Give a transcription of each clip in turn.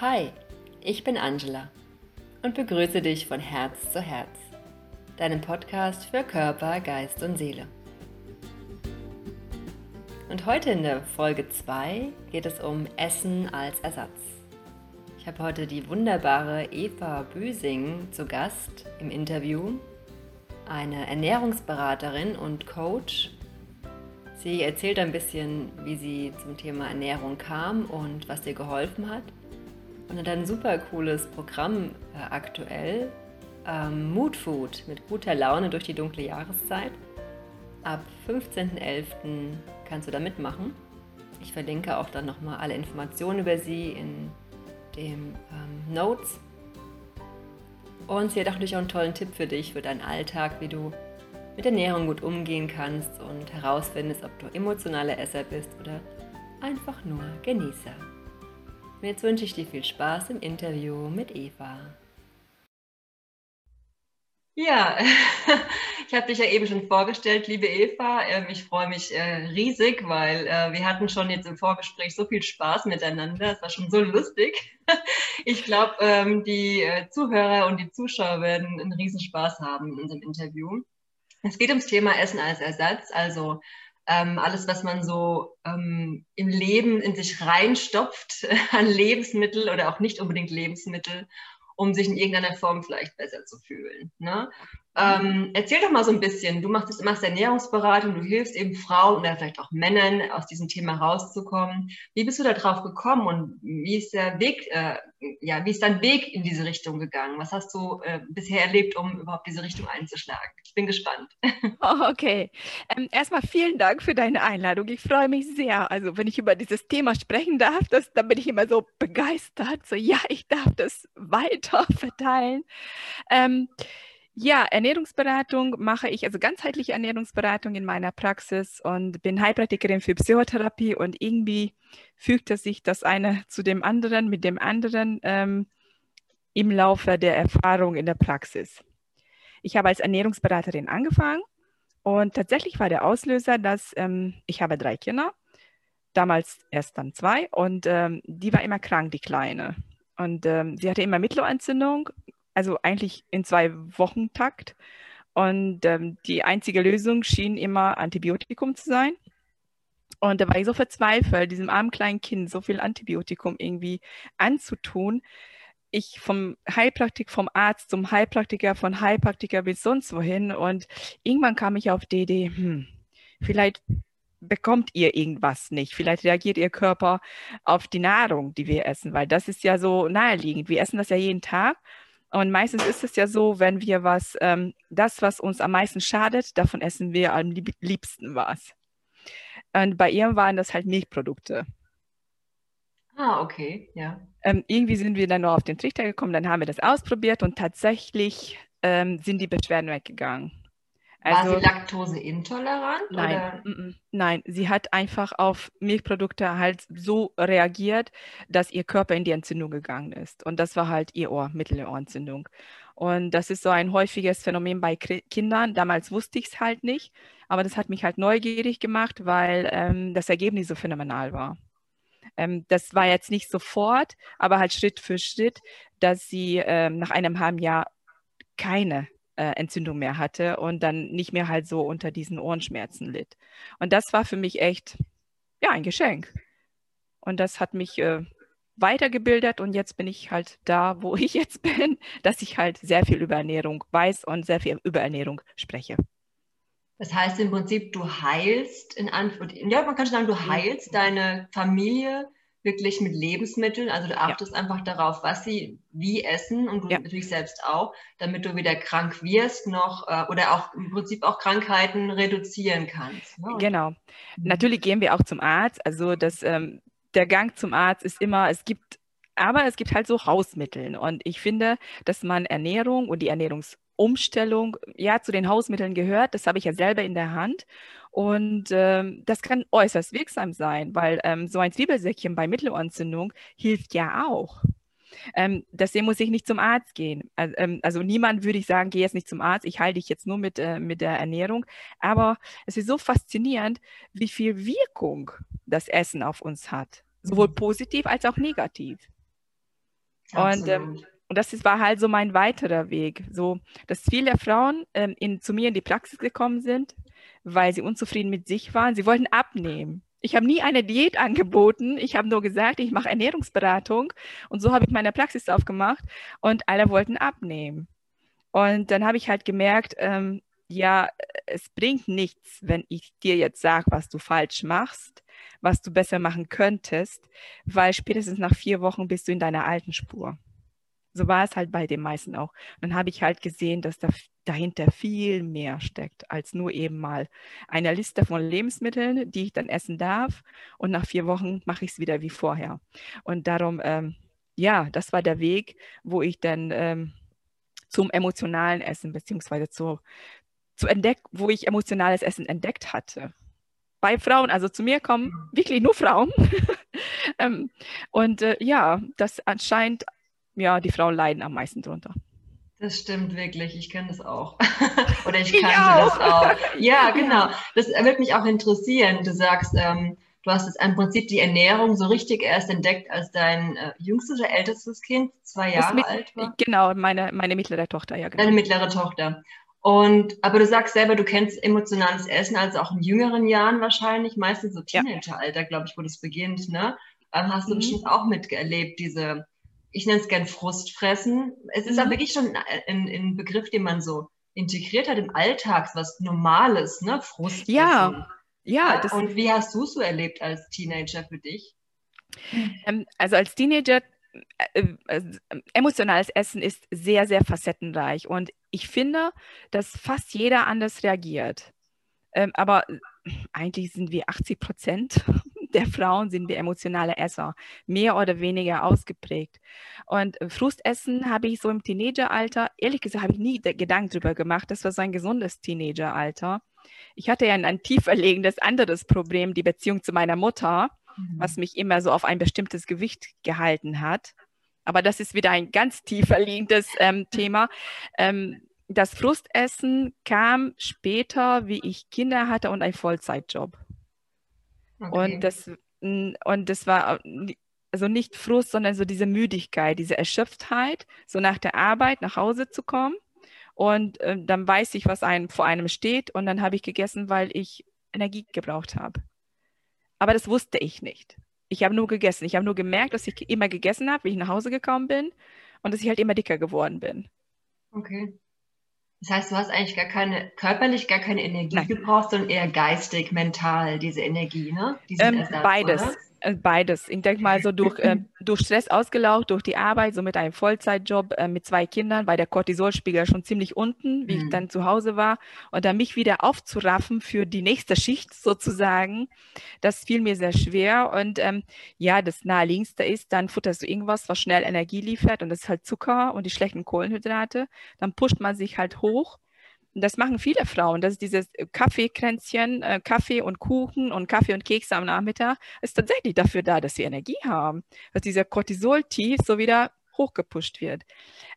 Hi, ich bin Angela und begrüße dich von Herz zu Herz, deinem Podcast für Körper, Geist und Seele. Und heute in der Folge 2 geht es um Essen als Ersatz. Ich habe heute die wunderbare Eva Büsing zu Gast im Interview, eine Ernährungsberaterin und Coach. Sie erzählt ein bisschen, wie sie zum Thema Ernährung kam und was ihr geholfen hat und hat ein super cooles Programm äh, aktuell. Ähm, Mood Food mit guter Laune durch die dunkle Jahreszeit. Ab 15.11. kannst du da mitmachen. Ich verlinke auch dann nochmal alle Informationen über sie in den ähm, Notes. Und sie hat auch natürlich auch einen tollen Tipp für dich, für deinen Alltag, wie du mit Ernährung gut umgehen kannst und herausfindest, ob du emotionaler Esser bist oder einfach nur Genießer. Und jetzt wünsche ich dir viel Spaß im Interview mit Eva. Ja, ich habe dich ja eben schon vorgestellt, liebe Eva. Ähm, ich freue mich äh, riesig, weil äh, wir hatten schon jetzt im Vorgespräch so viel Spaß miteinander. Es war schon so lustig. Ich glaube, ähm, die äh, Zuhörer und die Zuschauer werden einen Riesenspaß haben in unserem Interview. Es geht ums Thema Essen als Ersatz, also ähm, alles, was man so ähm, im Leben in sich reinstopft an Lebensmittel oder auch nicht unbedingt Lebensmittel, um sich in irgendeiner Form vielleicht besser zu fühlen. Ne? Ähm, erzähl doch mal so ein bisschen. Du machst, machst Ernährungsberatung, du hilfst eben Frauen oder vielleicht auch Männern aus diesem Thema rauszukommen. Wie bist du da drauf gekommen und wie ist der Weg, äh, ja, wie ist dein Weg in diese Richtung gegangen? Was hast du äh, bisher erlebt, um überhaupt diese Richtung einzuschlagen? Ich bin gespannt. Oh, okay. Ähm, erstmal vielen Dank für deine Einladung. Ich freue mich sehr. Also wenn ich über dieses Thema sprechen darf, das, dann bin ich immer so begeistert. So ja, ich darf das weiter verteilen. Ähm, ja, Ernährungsberatung mache ich, also ganzheitliche Ernährungsberatung in meiner Praxis und bin Heilpraktikerin für Psychotherapie und irgendwie fügte sich das eine zu dem anderen, mit dem anderen ähm, im Laufe der Erfahrung in der Praxis. Ich habe als Ernährungsberaterin angefangen und tatsächlich war der Auslöser, dass ähm, ich habe drei Kinder, damals erst dann zwei und ähm, die war immer krank, die Kleine. Und ähm, sie hatte immer Mittelohrentzündung also eigentlich in zwei Wochen Takt. Und ähm, die einzige Lösung schien immer Antibiotikum zu sein. Und da war ich so verzweifelt, diesem armen kleinen Kind so viel Antibiotikum irgendwie anzutun. Ich vom Heilpraktik, vom Arzt zum Heilpraktiker, von Heilpraktiker bis sonst wohin. Und irgendwann kam ich auf die Idee, hm, vielleicht bekommt ihr irgendwas nicht. Vielleicht reagiert ihr Körper auf die Nahrung, die wir essen, weil das ist ja so naheliegend. Wir essen das ja jeden Tag und meistens ist es ja so, wenn wir was, ähm, das, was uns am meisten schadet, davon essen wir am liebsten was. Und bei ihr waren das halt Milchprodukte. Ah, okay, ja. Ähm, irgendwie sind wir dann nur auf den Trichter gekommen, dann haben wir das ausprobiert und tatsächlich ähm, sind die Beschwerden weggegangen. Also, War sie laktoseintolerant? Nein, -m, nein, sie hat einfach auf Milchprodukte halt so reagiert, dass ihr Körper in die Entzündung gegangen ist. Und das war halt ihr Ohr, Mittelohrentzündung. Und das ist so ein häufiges Phänomen bei Kindern. Damals wusste ich es halt nicht, aber das hat mich halt neugierig gemacht, weil ähm, das Ergebnis so phänomenal war. Ähm, das war jetzt nicht sofort, aber halt Schritt für Schritt, dass sie ähm, nach einem halben Jahr keine äh, Entzündung mehr hatte und dann nicht mehr halt so unter diesen Ohrenschmerzen litt. Und das war für mich echt, ja, ein Geschenk. Und das hat mich äh, weitergebildet und jetzt bin ich halt da, wo ich jetzt bin, dass ich halt sehr viel über Ernährung weiß und sehr viel über Ernährung spreche. Das heißt im Prinzip, du heilst in Antwort, ja, man kann schon sagen, du heilst deine Familie wirklich mit Lebensmitteln. Also du achtest ja. einfach darauf, was sie wie essen und du ja. natürlich selbst auch, damit du weder krank wirst noch äh, oder auch im Prinzip auch Krankheiten reduzieren kannst. Ne? Genau. Mhm. Natürlich gehen wir auch zum Arzt. Also das, ähm, der Gang zum Arzt ist immer, es gibt aber es gibt halt so Hausmittel. Und ich finde, dass man Ernährung und die Ernährungsumstellung ja zu den Hausmitteln gehört. Das habe ich ja selber in der Hand. Und ähm, das kann äußerst wirksam sein, weil ähm, so ein Zwiebelsäckchen bei Mittelohrentzündung hilft ja auch. Ähm, deswegen muss ich nicht zum Arzt gehen. Also, ähm, also, niemand würde ich sagen, geh jetzt nicht zum Arzt, ich halte dich jetzt nur mit, äh, mit der Ernährung. Aber es ist so faszinierend, wie viel Wirkung das Essen auf uns hat. Sowohl mhm. positiv als auch negativ. Und, ähm, und das ist, war halt so mein weiterer Weg. So, dass viele Frauen ähm, in, zu mir in die Praxis gekommen sind, weil sie unzufrieden mit sich waren. Sie wollten abnehmen. Ich habe nie eine Diät angeboten. Ich habe nur gesagt, ich mache Ernährungsberatung. Und so habe ich meine Praxis aufgemacht und alle wollten abnehmen. Und dann habe ich halt gemerkt, ähm, ja, es bringt nichts, wenn ich dir jetzt sage, was du falsch machst, was du besser machen könntest, weil spätestens nach vier Wochen bist du in deiner alten Spur. So war es halt bei den meisten auch. Und dann habe ich halt gesehen, dass da dahinter viel mehr steckt, als nur eben mal eine Liste von Lebensmitteln, die ich dann essen darf. Und nach vier Wochen mache ich es wieder wie vorher. Und darum, ähm, ja, das war der Weg, wo ich dann ähm, zum emotionalen Essen beziehungsweise zu, zu entdecken, wo ich emotionales Essen entdeckt hatte. Bei Frauen, also zu mir kommen wirklich nur Frauen. ähm, und äh, ja, das anscheinend, ja, die Frauen leiden am meisten drunter. Das stimmt wirklich, ich kenne das auch. Oder ich kannte das auch. Ja, genau. Das würde mich auch interessieren. Du sagst, ähm, du hast jetzt im Prinzip die Ernährung so richtig erst entdeckt, als dein äh, jüngstes oder ältestes Kind zwei Jahre mit, alt war. Genau, meine, meine mittlere Tochter, ja. Genau. Deine mittlere Tochter. Und, aber du sagst selber, du kennst emotionales Essen, also auch in jüngeren Jahren wahrscheinlich, meistens so Teenageralter, ja. glaube ich, wo das beginnt, ne? Ähm, hast du mhm. bestimmt auch miterlebt, diese ich nenne es gern Frustfressen. Es ist mhm. aber wirklich schon ein, ein, Begriff, den man so integriert hat im Alltag, was Normales, ne? Frustfressen. Ja, ja. Und wie hast du es so erlebt als Teenager für dich? Ähm, also als Teenager äh, äh, emotionales Essen ist sehr, sehr facettenreich und ich finde, dass fast jeder anders reagiert. Ähm, aber eigentlich sind wir 80 Prozent der Frauen sind wir emotionale Esser, mehr oder weniger ausgeprägt. Und Frustessen habe ich so im Teenageralter, ehrlich gesagt, habe ich nie Gedanken darüber gemacht. Das war so ein gesundes Teenageralter. Ich hatte ja ein, ein tieferlegendes anderes Problem, die Beziehung zu meiner Mutter, mhm. was mich immer so auf ein bestimmtes Gewicht gehalten hat. Aber das ist wieder ein ganz tiefer liegendes ähm, Thema. Ähm, das Frustessen kam später, wie ich Kinder hatte und einen Vollzeitjob. Okay. Und, das, und das war also nicht Frust, sondern so diese Müdigkeit, diese Erschöpftheit, so nach der Arbeit nach Hause zu kommen. Und äh, dann weiß ich, was einem vor einem steht. Und dann habe ich gegessen, weil ich Energie gebraucht habe. Aber das wusste ich nicht. Ich habe nur gegessen. Ich habe nur gemerkt, dass ich immer gegessen habe, wie ich nach Hause gekommen bin und dass ich halt immer dicker geworden bin. Okay. Das heißt, du hast eigentlich gar keine, körperlich gar keine Energie Nein. gebraucht, sondern eher geistig, mental, diese Energie, ne? Ähm, Ersatz, beides. Oder? Äh, beides. Ich denke mal so durch, äh, durch Stress ausgelaugt, durch die Arbeit, so mit einem Vollzeitjob äh, mit zwei Kindern, war der Cortisolspiegel schon ziemlich unten, wie mhm. ich dann zu Hause war. Und dann mich wieder aufzuraffen für die nächste Schicht sozusagen, das fiel mir sehr schwer. Und ähm, ja, das naheliegendste ist, dann futterst du irgendwas, was schnell Energie liefert und das ist halt Zucker und die schlechten Kohlenhydrate. Dann pusht man sich halt hoch das machen viele Frauen, das ist dieses Kaffeekränzchen, äh, Kaffee und Kuchen und Kaffee und Kekse am Nachmittag, ist tatsächlich dafür da, dass sie Energie haben, dass dieser Cortisol-Tief so wieder hochgepusht wird.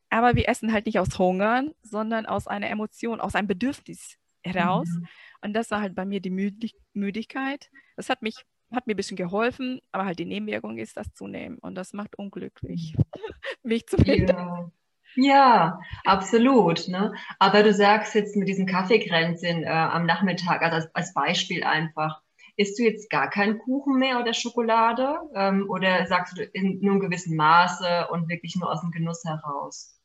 Aber wir essen halt nicht aus Hungern, sondern aus einer Emotion, aus einem Bedürfnis heraus. Mhm. Und das war halt bei mir die Müdig Müdigkeit. Das hat mich hat mir ein bisschen geholfen, aber halt die Nebenwirkung ist das zunehmen und das macht unglücklich, mich zumindest. Ja. Ja, absolut. Ne? Aber du sagst jetzt mit diesen Kaffeekränzchen äh, am Nachmittag, also als, als, Beispiel einfach, isst du jetzt gar keinen Kuchen mehr oder Schokolade? Ähm, oder sagst du in nur einem gewissen Maße und wirklich nur aus dem Genuss heraus?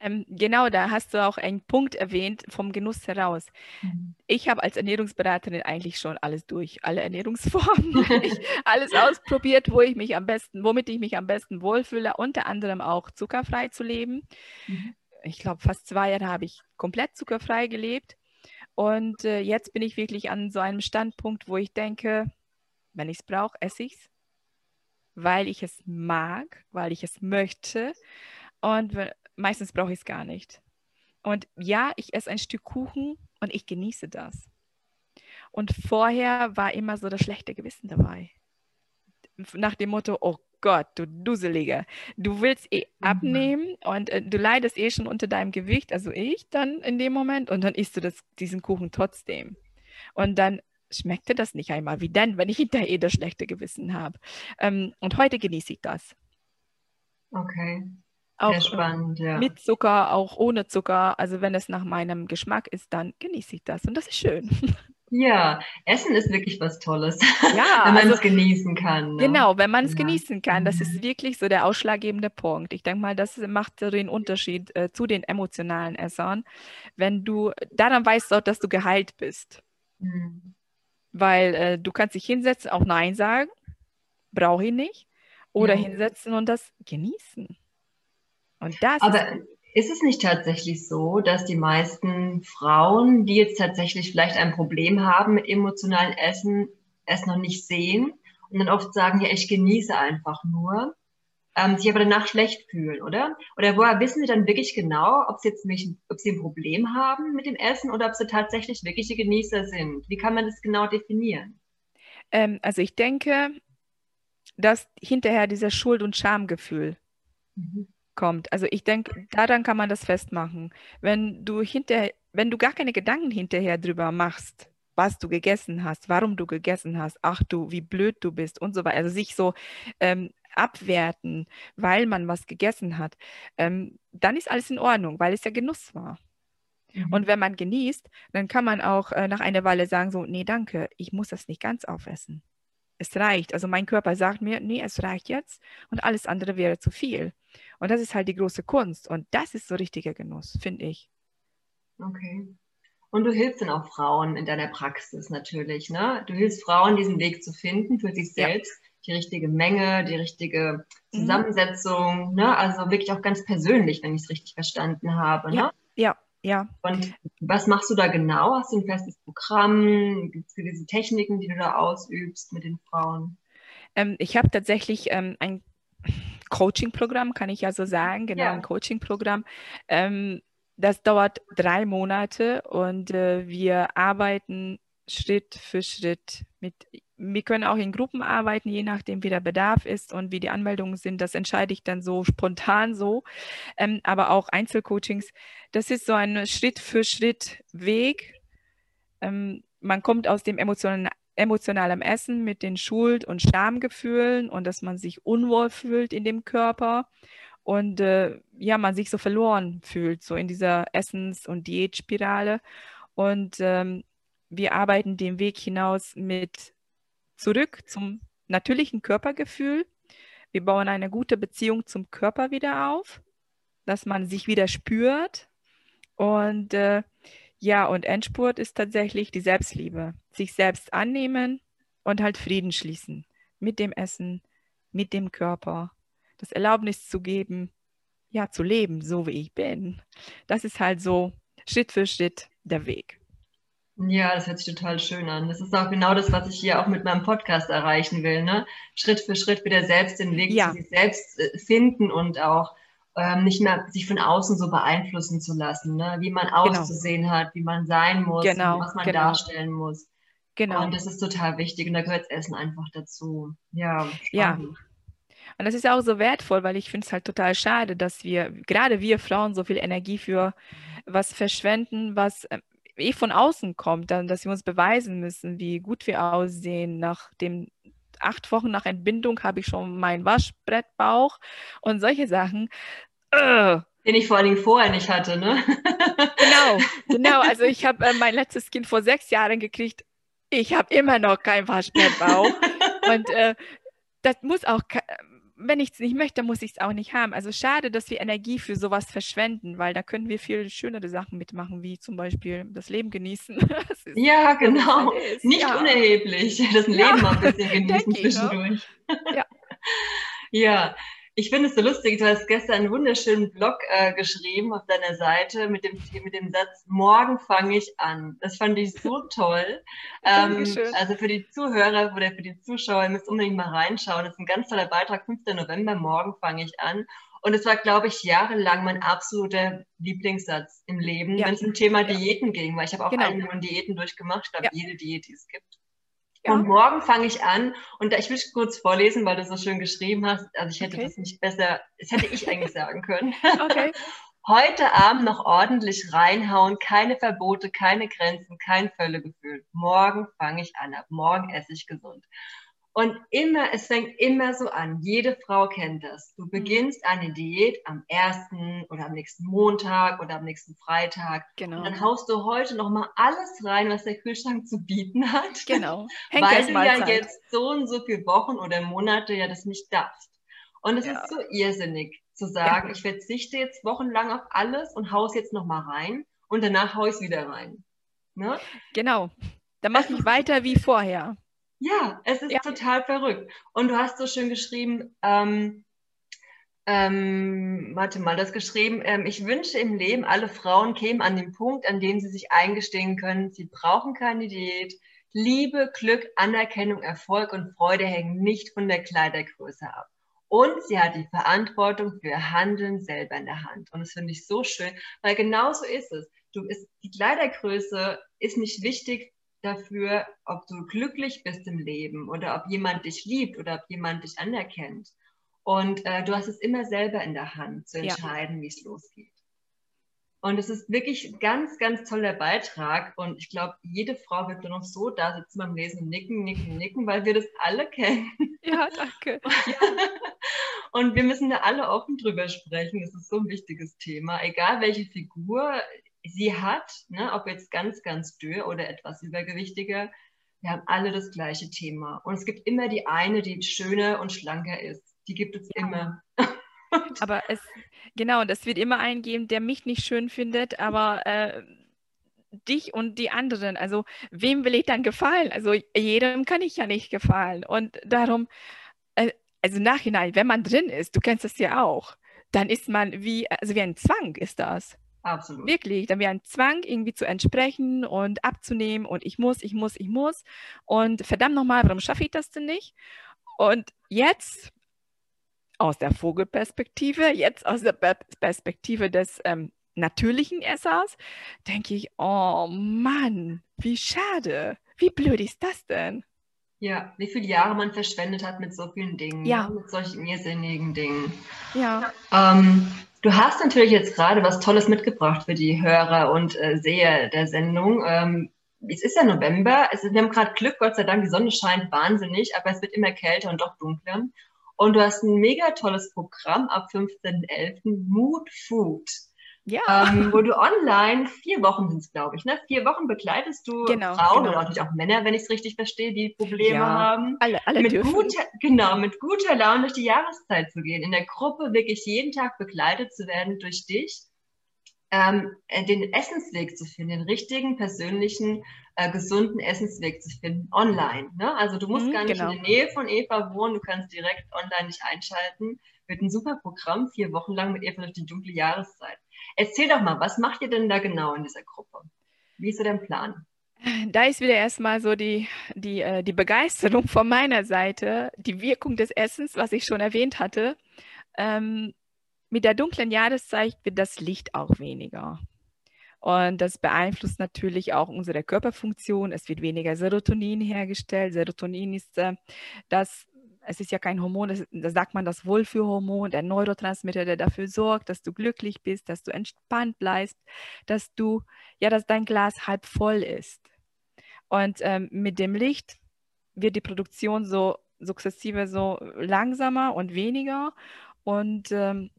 Ähm, genau, da hast du auch einen Punkt erwähnt vom Genuss heraus. Mhm. Ich habe als Ernährungsberaterin eigentlich schon alles durch, alle Ernährungsformen, alles ausprobiert, wo ich mich am besten, womit ich mich am besten wohlfühle, unter anderem auch zuckerfrei zu leben. Mhm. Ich glaube, fast zwei Jahre habe ich komplett zuckerfrei gelebt. Und äh, jetzt bin ich wirklich an so einem Standpunkt, wo ich denke, wenn ich es brauche, esse ich es, weil ich es mag, weil ich es möchte. Und meistens brauche ich es gar nicht. Und ja, ich esse ein Stück Kuchen und ich genieße das. Und vorher war immer so das schlechte Gewissen dabei. Nach dem Motto, oh Gott, du Duseliger, du willst eh mhm. abnehmen und äh, du leidest eh schon unter deinem Gewicht, also ich dann in dem Moment, und dann isst du das, diesen Kuchen trotzdem. Und dann schmeckte das nicht einmal wie dann, wenn ich hinterher eh das schlechte Gewissen habe. Ähm, und heute genieße ich das. Okay. Auch äh, spannend, ja. mit Zucker, auch ohne Zucker. Also wenn es nach meinem Geschmack ist, dann genieße ich das und das ist schön. Ja, Essen ist wirklich was Tolles, Ja, wenn man also es genießen kann. Ne? Genau, wenn man es Ja. genießen kann, das Mhm. ist wirklich so der ausschlaggebende Punkt. Ich denke mal, das macht so den Unterschied äh, zu den emotionalen Essern, wenn du daran weißt auch, dass du geheilt bist, Mhm. weil äh, du kannst dich hinsetzen, auch Nein sagen, brauche ich nicht, oder Ja. hinsetzen und das genießen. Und das Aber ist es nicht tatsächlich so, dass die meisten Frauen, die jetzt tatsächlich vielleicht ein Problem haben mit emotionalen Essen, es noch nicht sehen und dann oft sagen, ja, ich genieße einfach nur, ähm, sich aber danach schlecht fühlen, oder? Oder woher wissen sie dann wirklich genau, ob sie jetzt nicht, ob sie ein Problem haben mit dem Essen oder ob sie tatsächlich wirkliche Genießer sind? Wie kann man das genau definieren? ähm, also ich denke, dass hinterher dieses Schuld- und Schamgefühl Mhm. Kommt. Also ich denke, daran kann man das festmachen. Wenn du hinter, wenn du gar keine Gedanken hinterher drüber machst, was du gegessen hast, warum du gegessen hast, ach du, wie blöd du bist und so weiter. Also sich so ähm, abwerten, weil man was gegessen hat, ähm, dann ist alles in Ordnung, weil es ja Genuss war. Mhm. Und wenn man genießt, dann kann man auch äh, nach einer Weile sagen, so, nee, danke, ich muss das nicht ganz aufessen. Es reicht. Also mein Körper sagt mir, nee, es reicht jetzt und alles andere wäre zu viel. Und das ist halt die große Kunst. Und das ist so richtiger Genuss, finde ich. Okay. Und du hilfst dann auch Frauen in deiner Praxis natürlich, ne? Du hilfst Frauen, diesen Weg zu finden für sich Ja. selbst, die richtige Menge, die richtige Mhm. Zusammensetzung, ne? Also wirklich auch ganz persönlich, wenn ich es richtig verstanden habe, ne? Ja, ja. Und was machst du da genau? Hast du ein festes Programm? Gibt es gewisse Techniken, die du da ausübst mit den Frauen? Ähm, ich habe tatsächlich ähm, ein Coaching-Programm, kann ich ja so sagen, genau, Ja. ein Coaching-Programm. Ähm, das dauert drei Monate und äh, wir arbeiten Schritt für Schritt mit. Wir können auch in Gruppen arbeiten, je nachdem, wie der Bedarf ist und wie die Anmeldungen sind. Das entscheide ich dann so spontan so. Ähm, aber auch Einzelcoachings, das ist so ein Schritt für Schritt Weg. Ähm, man kommt aus dem emotionalen emotionalem Essen mit den Schuld- und Schamgefühlen und dass man sich unwohl fühlt in dem Körper und äh, ja, man sich so verloren fühlt, so in dieser Essens- und Diätspirale. Und ähm, wir arbeiten den Weg hinaus mit zurück zum natürlichen Körpergefühl. Wir bauen eine gute Beziehung zum Körper wieder auf, dass man sich wieder spürt. Und äh, ja, und Endspurt ist tatsächlich die Selbstliebe. Sich selbst annehmen und halt Frieden schließen mit dem Essen, mit dem Körper. Das Erlaubnis zu geben, ja, zu leben, so wie ich bin. Das ist halt so Schritt für Schritt der Weg. Ja, das hört sich total schön an. Das ist auch genau das, was ich hier auch mit meinem Podcast erreichen will, ne? Schritt für Schritt wieder selbst den Weg Ja. zu sich selbst äh, finden und auch ähm, nicht mehr sich von außen so beeinflussen zu lassen, ne? Wie man auszusehen hat, wie man sein muss, Genau, was man genau. darstellen muss. Genau. Und das ist total wichtig und da gehört das Essen einfach dazu. Ja, Ja. Und das ist auch so wertvoll, weil ich finde es halt total schade, dass wir, gerade wir Frauen, so viel Energie für was verschwenden, was ähm, eh von außen kommt, dann, dass wir uns beweisen müssen, wie gut wir aussehen. Nach dem acht Wochen nach Entbindung habe ich schon meinen Waschbrettbauch und solche Sachen. Äh, Den ich vor allen Dingen vorher nicht hatte, ne? Genau, genau. Also ich habe äh, mein letztes Kind vor sechs Jahren gekriegt. Ich habe immer noch keinen Waschbrettbauch. Und äh, das muss auch, wenn ich es nicht möchte, muss ich es auch nicht haben. Also schade, dass wir Energie für sowas verschwenden, weil da können wir viel schönere Sachen mitmachen, wie zum Beispiel das Leben genießen. Das Ja, genau. Nicht ja. unerheblich. Das Ja, Leben mal ein bisschen genießen ne? zwischendurch. Ja. Ja, ich finde es so lustig. Du hast gestern einen wunderschönen Blog äh, geschrieben auf deiner Seite mit dem, mit dem Satz, morgen fange ich an. Das fand ich so toll. Ähm, also für die Zuhörer oder für die Zuschauer, ihr müsst unbedingt mal reinschauen. Das ist ein ganz toller Beitrag, 5. November, morgen fange ich an. Und es war, glaube ich, jahrelang mein absoluter Lieblingssatz im Leben, Ja. wenn es um Thema Ja. Diäten ging, weil ich habe auch Genau. eine Million Diäten durchgemacht, ich glaube, Ja. jede Diät, die es gibt. Ja. Und morgen fange ich an und da, ich will kurz vorlesen, weil du so schön geschrieben hast. Also ich hätte Okay. das nicht besser, das hätte ich eigentlich sagen können. Okay. Heute Abend noch ordentlich reinhauen, keine Verbote, keine Grenzen, kein Völlegefühl. Morgen fange ich an, ab morgen esse ich gesund. Und immer, es fängt immer so an. Jede Frau kennt das. Du mhm. beginnst eine Diät am ersten oder am nächsten Montag oder am nächsten Freitag. Genau. Und dann haust du heute nochmal alles rein, was der Kühlschrank zu bieten hat. Genau. weil du ja jetzt so und so viele Wochen oder Monate ja das nicht darfst. Und es ja. ist so irrsinnig zu sagen, ja. ich verzichte jetzt wochenlang auf alles und haus jetzt nochmal rein und danach haue ich es wieder rein. Ne? Genau. Dann mache ich weiter wie vorher. Ja, es ist ja. total verrückt. Und du hast so schön geschrieben, ähm, ähm, warte mal, das geschrieben, ähm, ich wünsche im Leben, alle Frauen kämen an den Punkt, an dem sie sich eingestehen können, sie brauchen keine Diät. Liebe, Glück, Anerkennung, Erfolg und Freude hängen nicht von der Kleidergröße ab. Und sie hat die Verantwortung für Handeln selber in der Hand. Und das finde ich so schön, weil genau so ist es. Du ist, die Kleidergröße ist nicht wichtig dafür, ob du glücklich bist im Leben oder ob jemand dich liebt oder ob jemand dich anerkennt. Und äh, du hast es immer selber in der Hand zu entscheiden, ja. wie es losgeht. Und es ist wirklich ein ganz, ganz toller Beitrag. Und ich glaube, jede Frau wird nur noch so da sitzen beim Lesen und nicken, nicken, nicken, weil wir das alle kennen. Ja, danke. Und wir müssen da alle offen drüber sprechen. Es ist so ein wichtiges Thema. Egal welche Figur sie hat, ne, ob jetzt ganz, ganz dürr oder etwas übergewichtiger, wir haben alle das gleiche Thema. Und es gibt immer die eine, die schöner und schlanker ist. Die gibt es ja. immer. aber es, genau, und es wird immer einen geben, der mich nicht schön findet, aber äh, dich und die anderen. Also, wem will ich dann gefallen? Also, jedem kann ich ja nicht gefallen. Und darum, äh, also nachhinein, wenn man drin ist, du kennst das ja auch, dann ist man wie, also wie ein Zwang ist das. Absolut. Wirklich, dann wäre ein Zwang, irgendwie zu entsprechen und abzunehmen und ich muss, ich muss, ich muss. Und verdammt nochmal, warum schaffe ich das denn nicht? Und jetzt aus der Vogelperspektive, jetzt aus der Perspektive des ähm, natürlichen Essers, denke ich, oh Mann, wie schade, wie blöd ist das denn? Ja, wie viele Jahre man verschwendet hat mit so vielen Dingen, ja. Mit solchen irrsinnigen Dingen. Ja. Ähm, Du hast natürlich jetzt gerade was Tolles mitgebracht für die Hörer und äh, Seher der Sendung. Ähm, es ist ja November, ist, wir haben gerade Glück, Gott sei Dank, die Sonne scheint wahnsinnig, aber es wird immer kälter und doch dunkler. Und du hast ein mega tolles Programm ab 15.11. Mood Food. Ja. Ähm, wo du online, vier Wochen sind es, glaube ich, ne? Vier Wochen begleitest du genau, Frauen genau. oder natürlich auch Männer, wenn ich es richtig verstehe, die Probleme ja, haben. Alle, alle mit guter, genau, mit guter Laune durch die Jahreszeit zu gehen, in der Gruppe wirklich jeden Tag begleitet zu werden durch dich, ähm, äh, den Essensweg zu finden, den richtigen, persönlichen, äh, gesunden Essensweg zu finden, online. Ne? Also du musst mhm, gar nicht genau. in der Nähe von Eva wohnen, du kannst direkt online dich einschalten. Wird ein super Programm, vier Wochen lang mit Eva durch die dunkle Jahreszeit. Erzähl doch mal, was macht ihr denn da genau in dieser Gruppe? Wie ist so dein Plan? Da ist wieder erstmal so die, die, äh, die Begeisterung von meiner Seite, die Wirkung des Essens, was ich schon erwähnt hatte. Ähm, mit der dunklen Jahreszeit wird das Licht auch weniger. Und das beeinflusst natürlich auch unsere Körperfunktion. Es wird weniger Serotonin hergestellt. Serotonin ist äh, das es ist ja kein Hormon, das, da sagt man das Wohlfühlhormon, der Neurotransmitter, der dafür sorgt, dass du glücklich bist, dass du entspannt bleibst, dass du, ja, dass dein Glas halb voll ist. Und ähm, mit dem Licht wird die Produktion so sukzessive so langsamer und weniger. Und ähm,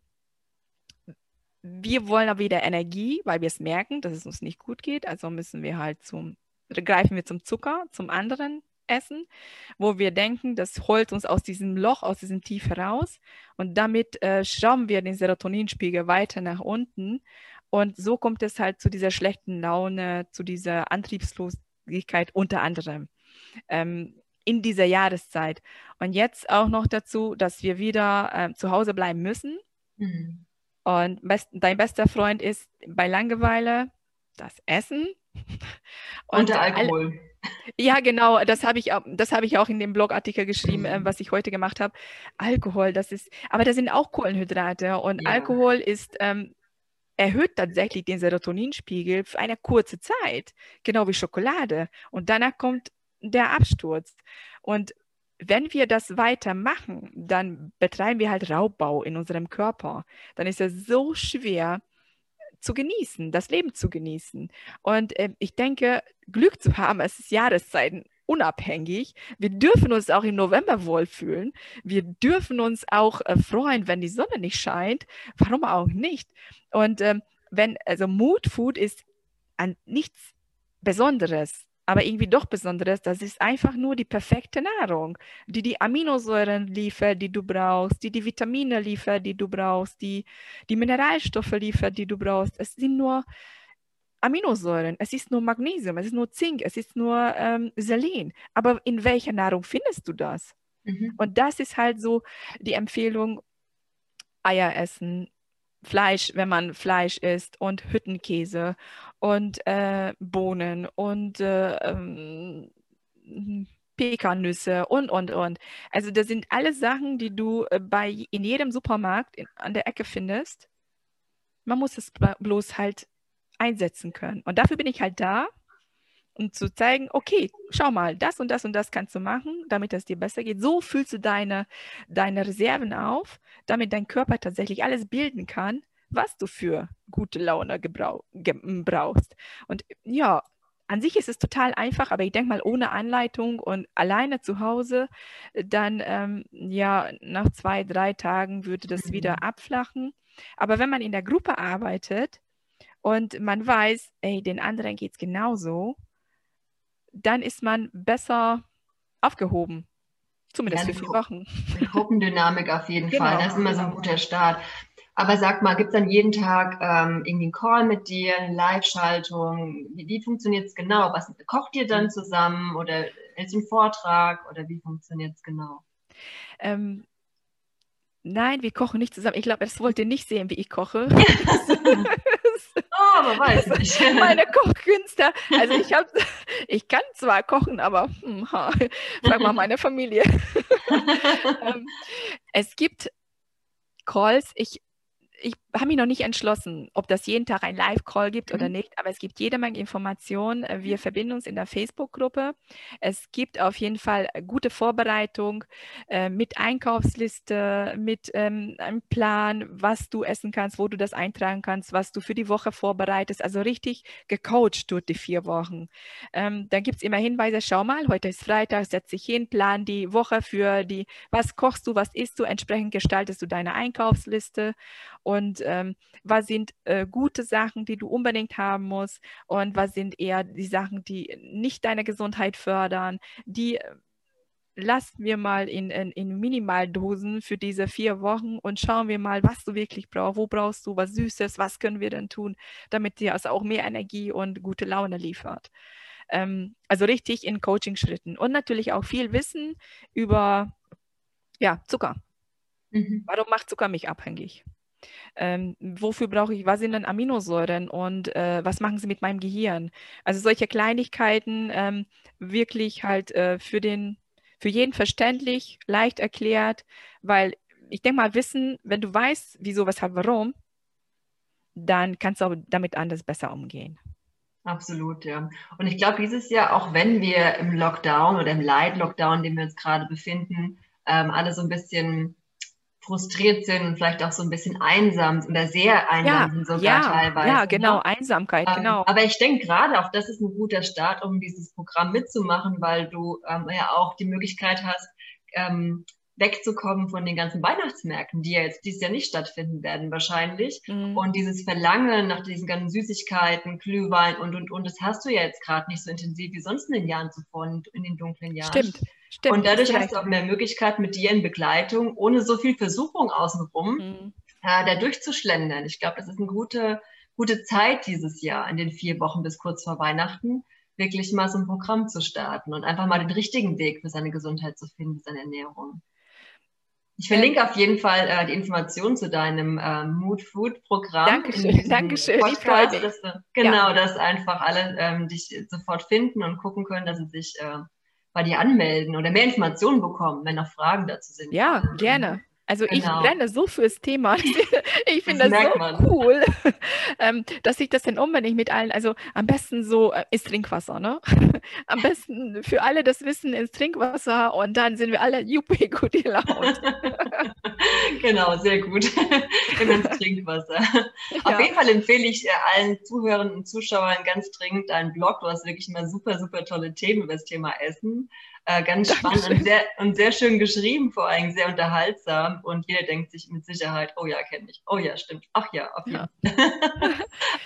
wir wollen aber wieder Energie, weil wir es merken, dass es uns nicht gut geht. Also müssen wir halt zum, greifen wir zum Zucker, zum anderen essen, wo wir denken, das holt uns aus diesem Loch, aus diesem Tief heraus und damit äh, schrauben wir den Serotoninspiegel weiter nach unten und so kommt es halt zu dieser schlechten Laune, zu dieser Antriebslosigkeit unter anderem ähm, in dieser Jahreszeit. Und jetzt auch noch dazu, dass wir wieder äh, zu Hause bleiben müssen. Mhm. Und best dein bester Freund ist bei Langeweile das Essen. Und, und der Alkohol. Ja, genau, das habe ich, das hab ich auch in dem Blogartikel geschrieben, äh, was ich heute gemacht habe. Alkohol, das ist, aber da sind auch Kohlenhydrate und ja. Alkohol ist, ähm, erhöht tatsächlich den Serotoninspiegel für eine kurze Zeit, genau wie Schokolade. Und danach kommt der Absturz. Und wenn wir das weitermachen, dann betreiben wir halt Raubbau in unserem Körper. Dann ist es so schwer, zu genießen, das Leben zu genießen. Und äh, ich denke, Glück zu haben, es ist Jahreszeiten. unabhängig. Wir dürfen uns auch im November wohlfühlen. Wir dürfen uns auch äh, freuen, wenn die Sonne nicht scheint. Warum auch nicht? Und ähm, wenn, also Mood Food ist an nichts Besonderes, aber irgendwie doch Besonderes. Das ist einfach nur die perfekte Nahrung, die die Aminosäuren liefert, die du brauchst, die die Vitamine liefert, die du brauchst, die die Mineralstoffe liefert, die du brauchst. Es sind nur Aminosäuren, es ist nur Magnesium, es ist nur Zink, es ist nur ähm, Selen. Aber in welcher Nahrung findest du das? Mhm. Und das ist halt so die Empfehlung, Eier essen, Fleisch, wenn man Fleisch isst und Hüttenkäse und äh, Bohnen und äh, ähm, Pekannüsse und, und, und. Also das sind alle Sachen, die du äh, bei, in jedem Supermarkt in, an der Ecke findest. Man muss es bloß halt einsetzen können. Und dafür bin ich halt da, um zu zeigen, okay, schau mal, das und das und das kannst du machen, damit es dir besser geht. So füllst du deine, deine Reserven auf, damit dein Körper tatsächlich alles bilden kann, was du für gute Laune brauchst. Und ja, an sich ist es total einfach, aber ich denke mal, ohne Anleitung und alleine zu Hause, dann ähm, ja, nach zwei, drei Tagen würde das wieder mhm. abflachen. Aber wenn man in der Gruppe arbeitet, und man weiß, ey, den anderen geht es genauso, dann ist man besser aufgehoben. Zumindest ja, für vier Wochen. Gruppendynamik auf jeden genau, Fall. Das ist immer so ein guter Start. Aber sag mal, gibt es dann jeden Tag ähm, irgendwie einen Call mit dir, eine Live-Schaltung? Wie, wie funktioniert es genau? Was kocht ihr dann zusammen oder hältst du einen Vortrag oder wie funktioniert es genau? Ähm, nein, wir kochen nicht zusammen. Ich glaube, das wollt ihr nicht sehen, wie ich koche. Oh, aber weiß nicht. Meine Kochkünste. Also ich habe, ich kann zwar kochen, aber hm, ha, mal meine Familie. ähm, es gibt Calls. Ich ich habe mich noch nicht entschlossen, ob das jeden Tag ein Live-Call gibt mhm. oder nicht, aber es gibt jede Menge Informationen. Äh, wir verbinden uns in der Facebook-Gruppe. Es gibt auf jeden Fall gute Vorbereitung äh, mit Einkaufsliste, mit ähm, einem Plan, was du essen kannst, wo du das eintragen kannst, was du für die Woche vorbereitest. Also richtig gecoacht durch die vier Wochen. Ähm, dann gibt es immer Hinweise, schau mal, heute ist Freitag, setz dich hin, plan die Woche für die, was kochst du, was isst du, entsprechend gestaltest du deine Einkaufsliste und ähm, was sind äh, gute Sachen, die du unbedingt haben musst und was sind eher die Sachen, die nicht deine Gesundheit fördern, die äh, lassen wir mal in, in, in, Minimaldosen für diese vier Wochen und schauen wir mal, was du wirklich brauchst. Wo brauchst du was Süßes? Was können wir denn tun, damit dir also auch mehr Energie und gute Laune liefert? Ähm, also richtig in Coaching-Schritten und natürlich auch viel Wissen über ja, Zucker. Mhm. Warum macht Zucker mich abhängig? Ähm, wofür brauche ich, was sind denn Aminosäuren und äh, was machen sie mit meinem Gehirn? Also solche Kleinigkeiten ähm, wirklich halt äh, für den, für jeden verständlich, leicht erklärt, weil ich denke mal, Wissen, wenn du weißt, wieso, weshalb, warum, dann kannst du auch damit anders besser umgehen. Absolut, ja. Und ich glaube, dieses Jahr, auch wenn wir im Lockdown oder im Light-Lockdown, in dem wir uns gerade befinden, ähm, alle so ein bisschen frustriert sind und vielleicht auch so ein bisschen einsam oder sehr einsam ja, sind sogar ja, teilweise. Ja, ne? genau, ne? Einsamkeit, ähm, genau. Aber ich denke gerade auch, das ist ein guter Start, um dieses Programm mitzumachen, weil du ähm, ja auch die Möglichkeit hast, ähm, wegzukommen von den ganzen Weihnachtsmärkten, die ja jetzt dieses Jahr nicht stattfinden werden wahrscheinlich. Mhm. Und dieses Verlangen nach diesen ganzen Süßigkeiten, Glühwein und, und, und, das hast du ja jetzt gerade nicht so intensiv wie sonst in den Jahren zuvor, in den dunklen Jahren. Stimmt. Stimmt, und dadurch hast du auch mehr Möglichkeit, mit dir in Begleitung, ohne so viel Versuchung außenrum, mhm. äh, da durchzuschlendern. Ich glaube, das ist eine gute, gute Zeit dieses Jahr, in den vier Wochen bis kurz vor Weihnachten, wirklich mal so ein Programm zu starten und einfach mal den richtigen Weg für seine Gesundheit zu finden, seine Ernährung. Ich verlinke auf jeden Fall äh, die Informationen zu deinem äh, Mood Food Programm. Dankeschön, Dankeschön. Podcast, dass genau, ja. dass einfach alle ähm, dich sofort finden und gucken können, dass sie sich äh, bei dir anmelden oder mehr Informationen bekommen, wenn noch Fragen dazu sind. Ja, gerne. Also genau. ich brenne so fürs Thema. Ich finde das, das so man. cool, ähm, dass ich das dann unbedingt mit allen, also am besten so äh, ist Trinkwasser, ne? Am besten für alle das Wissen ist Trinkwasser und dann sind wir alle juppie gut gelaunt. genau, sehr gut. Immer ins Trinkwasser. Ja. Auf jeden Fall empfehle ich äh, allen Zuhörern und Zuschauern ganz dringend deinen Blog. Du hast wirklich immer super, super tolle Themen über das Thema Essen. Äh, ganz spannend und sehr, und sehr schön geschrieben, vor allem sehr unterhaltsam. Und jeder denkt sich mit Sicherheit, oh ja, kenne ich. Oh ja, stimmt. Ach ja, auf jeden Fall.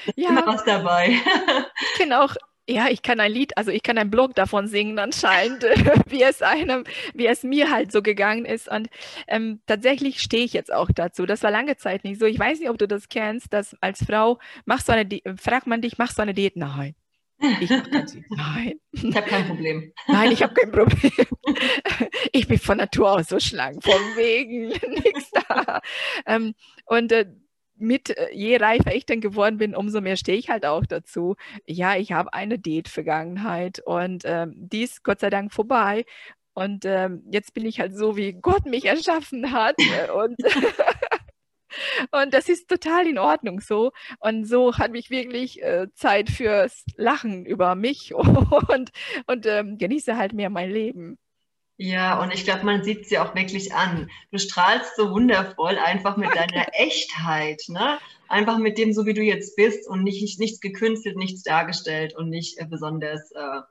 Ja. Immer was dabei. Ich kenne auch ja, ich kann ein Lied, also ich kann einen Blog davon singen anscheinend, wie es einem, wie es mir halt so gegangen ist. Und ähm, tatsächlich stehe ich jetzt auch dazu. Das war lange Zeit nicht so. Ich weiß nicht, ob du das kennst, dass als Frau machst du eine, fragt man dich, machst du eine Diät? Nein. Ich Nein. Ich habe kein Problem. Nein, ich habe kein Problem. Ich bin von Natur aus so schlank, von wegen nichts da. Ähm, und äh, mit, äh, je reifer ich dann geworden bin, umso mehr stehe ich halt auch dazu. Ja, ich habe eine Date-Vergangenheit und ähm, die ist Gott sei Dank vorbei. Und ähm, jetzt bin ich halt so, wie Gott mich erschaffen hat. Äh, und Und das ist total in Ordnung so. Und so habe ich wirklich äh, Zeit fürs Lachen über mich und, und ähm, genieße halt mehr mein Leben. Ja, und ich glaube, man sieht sie auch wirklich an. Du strahlst so wundervoll einfach mit Danke. deiner Echtheit, ne? Einfach mit dem, so wie du jetzt bist und nicht, nichts gekünstelt, nichts dargestellt und nicht äh, besonders äh,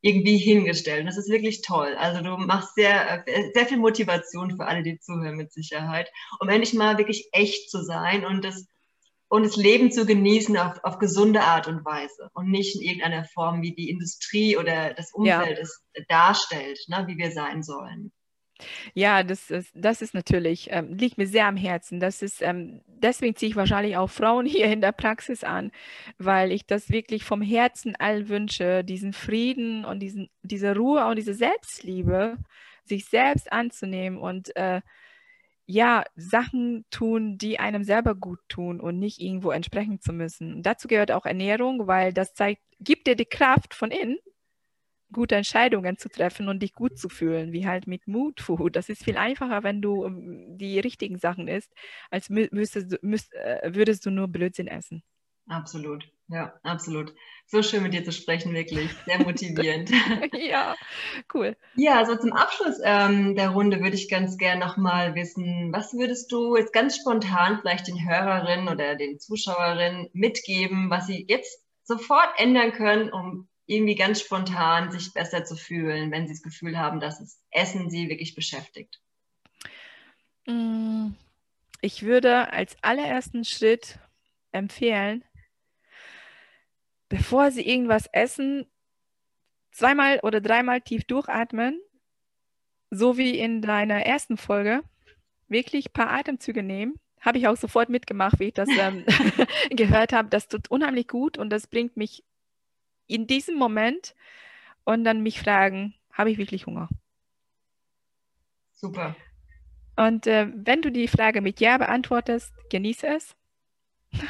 irgendwie hingestellt. Und das ist wirklich toll. Also du machst sehr, äh, sehr viel Motivation für alle, die zuhören mit Sicherheit, um endlich mal wirklich echt zu sein und das, und das Leben zu genießen auf, auf gesunde Art und Weise und nicht in irgendeiner Form, wie die Industrie oder das Umfeld ja. es darstellt, ne, wie wir sein sollen. Ja, das ist, das ist natürlich, ähm, liegt mir sehr am Herzen. Das ist, ähm, deswegen ziehe ich wahrscheinlich auch Frauen hier in der Praxis an, weil ich das wirklich vom Herzen allen wünsche, diesen Frieden und diesen, diese Ruhe und diese Selbstliebe, sich selbst anzunehmen und äh, ja, Sachen tun, die einem selber gut tun und nicht irgendwo entsprechen zu müssen. Dazu gehört auch Ernährung, weil das zeigt, gibt dir die Kraft von innen gute Entscheidungen zu treffen und dich gut zu fühlen, wie halt mit Mood Food. Das ist viel einfacher, wenn du ähm, die richtigen Sachen isst, als müsstest, müsst, äh, würdest du nur Blödsinn essen. Absolut, ja, absolut. So schön mit dir zu sprechen, wirklich. Sehr motivierend. ja, cool. Ja, also zum Abschluss ähm, der Runde würde ich ganz gern nochmal wissen, was würdest du jetzt ganz spontan vielleicht den Hörerinnen oder den Zuschauerinnen mitgeben, was sie jetzt sofort ändern können, um irgendwie ganz spontan sich besser zu fühlen, wenn sie das Gefühl haben, dass das Essen sie wirklich beschäftigt? Mm, ich würde als allerersten Schritt empfehlen, bevor Sie irgendwas essen, zweimal oder dreimal tief durchatmen, so wie in deiner ersten Folge, wirklich ein paar Atemzüge nehmen. Habe ich auch sofort mitgemacht, wie ich das ähm, gehört habe. Das tut unheimlich gut und das bringt mich in diesem Moment und dann mich fragen, habe ich wirklich Hunger? Super. Und äh, wenn du die Frage mit Ja beantwortest, genieße es.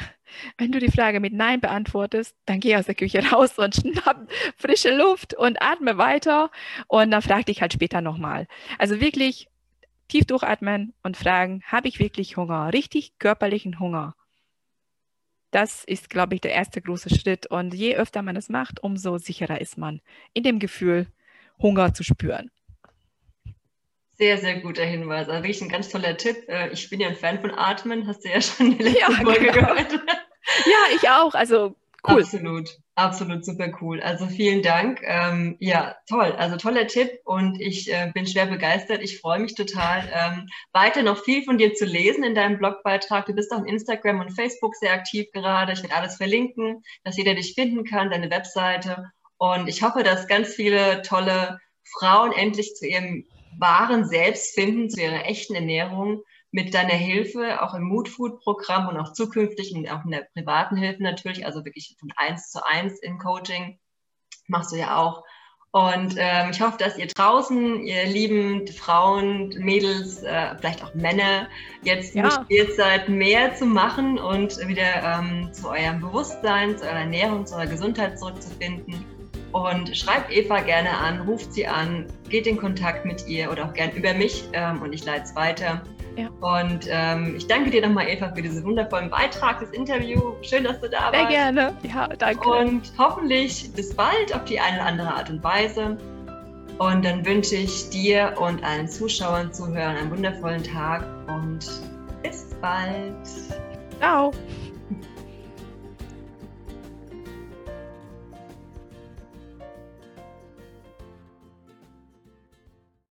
Wenn du die Frage mit Nein beantwortest, dann geh aus der Küche raus und schnapp frische Luft und atme weiter und dann frag dich halt später nochmal. Also wirklich tief durchatmen und fragen, habe ich wirklich Hunger? Richtig körperlichen Hunger das ist, glaube ich, der erste große Schritt. Und je öfter man es macht, umso sicherer ist man in dem Gefühl, Hunger zu spüren. Sehr, sehr guter Hinweis. Also wirklich ein ganz toller Tipp. Äh, ich bin ja ein Fan von Atmen, hast du ja schon in der letzten ja, Folge genau. gehört. Ja, ich auch. Also Cool. Absolut, absolut super cool. Also vielen Dank. Ähm, ja, toll. Also toller Tipp und ich äh, bin schwer begeistert. Ich freue mich total, ähm, weiter noch viel von dir zu lesen in deinem Blogbeitrag. Du bist auf Instagram und Facebook sehr aktiv gerade. Ich werde alles verlinken, dass jeder dich finden kann, deine Webseite. Und ich hoffe, dass ganz viele tolle Frauen endlich zu ihrem wahren Selbst finden, zu ihrer echten Ernährung mit deiner Hilfe, auch im Mood Food Programm und auch zukünftig und auch in der privaten Hilfe natürlich, also wirklich von eins zu eins im Coaching, machst du ja auch. Und ähm, ich hoffe, dass ihr draußen, ihr lieben Frauen, Mädels, äh, vielleicht auch Männer, jetzt ja. motiviert seid, mehr zu machen und wieder ähm, zu eurem Bewusstsein, zu eurer Ernährung, zu eurer Gesundheit zurückzufinden. Und schreibt Eva gerne an, ruft sie an, geht in Kontakt mit ihr oder auch gerne über mich ähm, und ich leite es weiter. Ja. Und ähm, ich danke dir nochmal, Eva, für diesen wundervollen Beitrag, das Interview. Schön, dass du da Sehr warst. Sehr gerne. Ja, danke. Und hoffentlich bis bald auf die eine oder andere Art und Weise. Und dann wünsche ich dir und allen Zuschauern, Zuhörern einen wundervollen Tag und bis bald. Ciao.